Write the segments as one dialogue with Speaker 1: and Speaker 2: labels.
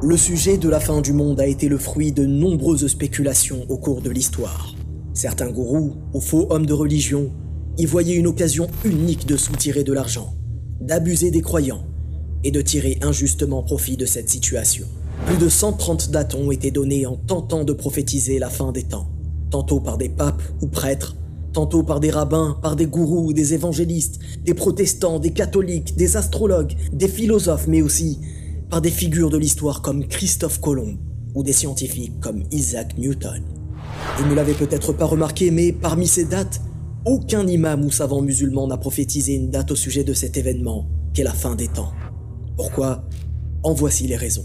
Speaker 1: Le sujet de la fin du monde a été le fruit de nombreuses spéculations au cours de l'histoire. Certains gourous ou faux hommes de religion y voyaient une occasion unique de soutirer de l'argent, d'abuser des croyants et de tirer injustement profit de cette situation. Plus de 130 dates ont été données en tentant de prophétiser la fin des temps, tantôt par des papes ou prêtres, tantôt par des rabbins, par des gourous, des évangélistes, des protestants, des catholiques, des astrologues, des philosophes, mais aussi par des figures de l'histoire comme Christophe Colomb ou des scientifiques comme Isaac Newton. Vous ne l'avez peut-être pas remarqué, mais parmi ces dates, aucun imam ou savant musulman n'a prophétisé une date au sujet de cet événement, qu'est la fin des temps. Pourquoi? En voici les raisons.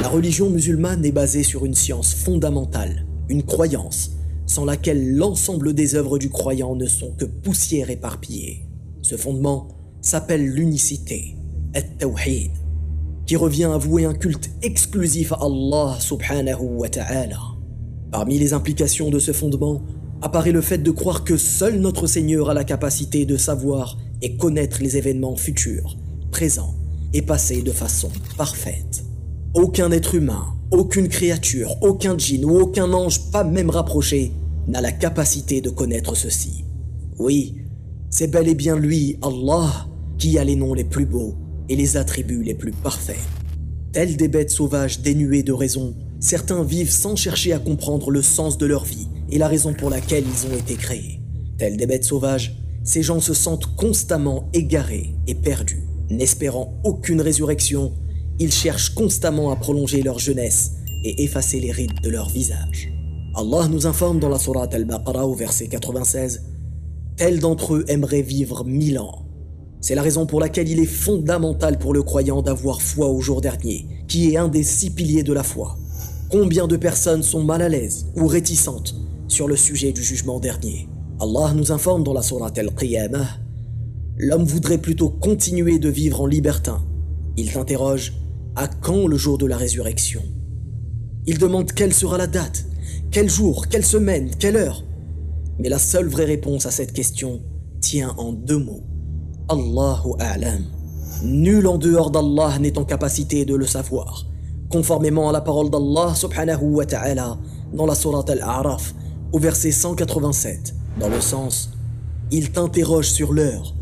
Speaker 1: La religion musulmane est basée sur une science fondamentale, une croyance, sans laquelle l'ensemble des œuvres du croyant ne sont que poussière éparpillée. Ce fondement s'appelle l'unicité, at-tawhid, qui revient à vouer un culte exclusif à Allah subhanahu wa ta'ala. Parmi les implications de ce fondement apparaît le fait de croire que seul notre Seigneur a la capacité de savoir et connaître les événements futurs, présents et passés de façon parfaite. Aucun être humain, aucune créature, aucun djinn ou aucun ange, pas même rapproché, n'a la capacité de connaître ceci. Oui, c'est bel et bien lui, Allah, qui a les noms les plus beaux et les attributs les plus parfaits. Tels des bêtes sauvages dénuées de raison, certains vivent sans chercher à comprendre le sens de leur vie et la raison pour laquelle ils ont été créés. Tels des bêtes sauvages, ces gens se sentent constamment égarés et perdus. N'espérant aucune résurrection, ils cherchent constamment à prolonger leur jeunesse et effacer les rides de leur visage. Allah nous informe dans la Sourate Al-Baqarah au verset 96 Tels d'entre eux aimeraient vivre mille ans c'est la raison pour laquelle il est fondamental pour le croyant d'avoir foi au jour dernier, qui est un des six piliers de la foi. Combien de personnes sont mal à l'aise ou réticentes sur le sujet du jugement dernier? Allah nous informe dans la Sourate Al-Qiyamah L'homme voudrait plutôt continuer de vivre en libertin. Il t'interroge à quand le jour de la résurrection? Il demande quelle sera la date, quel jour, quelle semaine, quelle heure? Mais la seule vraie réponse à cette question tient en deux mots Allahu A'lam. Nul en dehors d'Allah n'est en capacité de le savoir. Conformément à la parole d'Allah subhanahu wa ta'ala dans la sourate Al-A'raf au verset 187, dans le sens Il t'interroge sur l'heure.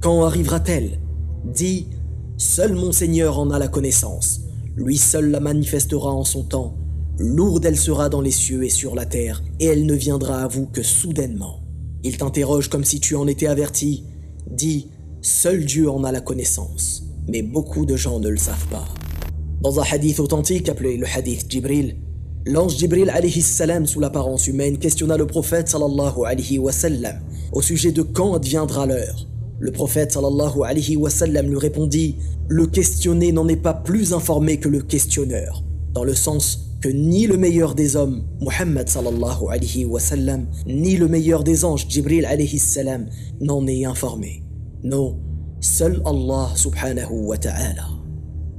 Speaker 1: Quand arrivera-t-elle? Dis Seul mon Seigneur en a la connaissance. Lui seul la manifestera en son temps. Lourde elle sera dans les cieux et sur la terre, et elle ne viendra à vous que soudainement. Il t'interroge comme si tu en étais averti. Dis Seul Dieu en a la connaissance, mais beaucoup de gens ne le savent pas. Dans un hadith authentique appelé le hadith Jibril, l'ange Jibril alayhi salam sous l'apparence humaine questionna le prophète sallallahu alayhi wa sallam au sujet de quand adviendra l'heure. Le prophète sallallahu alayhi wa sallam lui répondit Le questionné n'en est pas plus informé que le questionneur, dans le sens que ni le meilleur des hommes, Muhammad sallallahu alayhi wa sallam, ni le meilleur des anges, Jibril alayhi salam, n'en est informé. Non, seul Allah subhanahu wa ta'ala.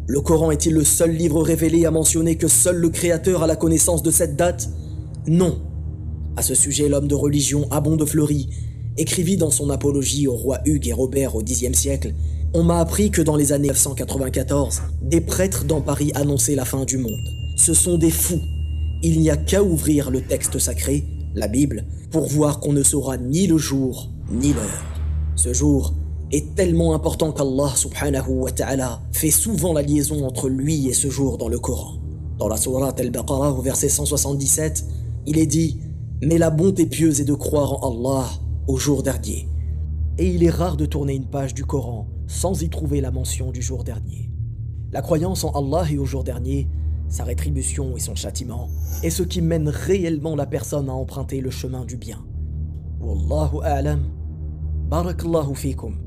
Speaker 1: Le Coran est-il le seul livre révélé à mentionner que seul le Créateur a la connaissance de cette date? Non. À ce sujet, l'homme de religion Abon de Fleury écrivit dans son apologie au roi Hugues et Robert au Xe siècle On m'a appris que dans les années 994, des prêtres dans Paris annonçaient la fin du monde. Ce sont des fous. Il n'y a qu'à ouvrir le texte sacré, la Bible, pour voir qu'on ne saura ni le jour ni l'heure. Ce jour, est tellement important qu'Allah subhanahu wa ta'ala fait souvent la liaison entre lui et ce jour dans le Coran. Dans la Sourate Al-Baqarah au verset 177, il est dit Mais la bonté pieuse est de croire en Allah au jour dernier. Et il est rare de tourner une page du Coran sans y trouver la mention du jour dernier. La croyance en Allah et au jour dernier, sa rétribution et son châtiment, est ce qui mène réellement la personne à emprunter le chemin du bien. Wallahu a'lam. Barakallahu fikum.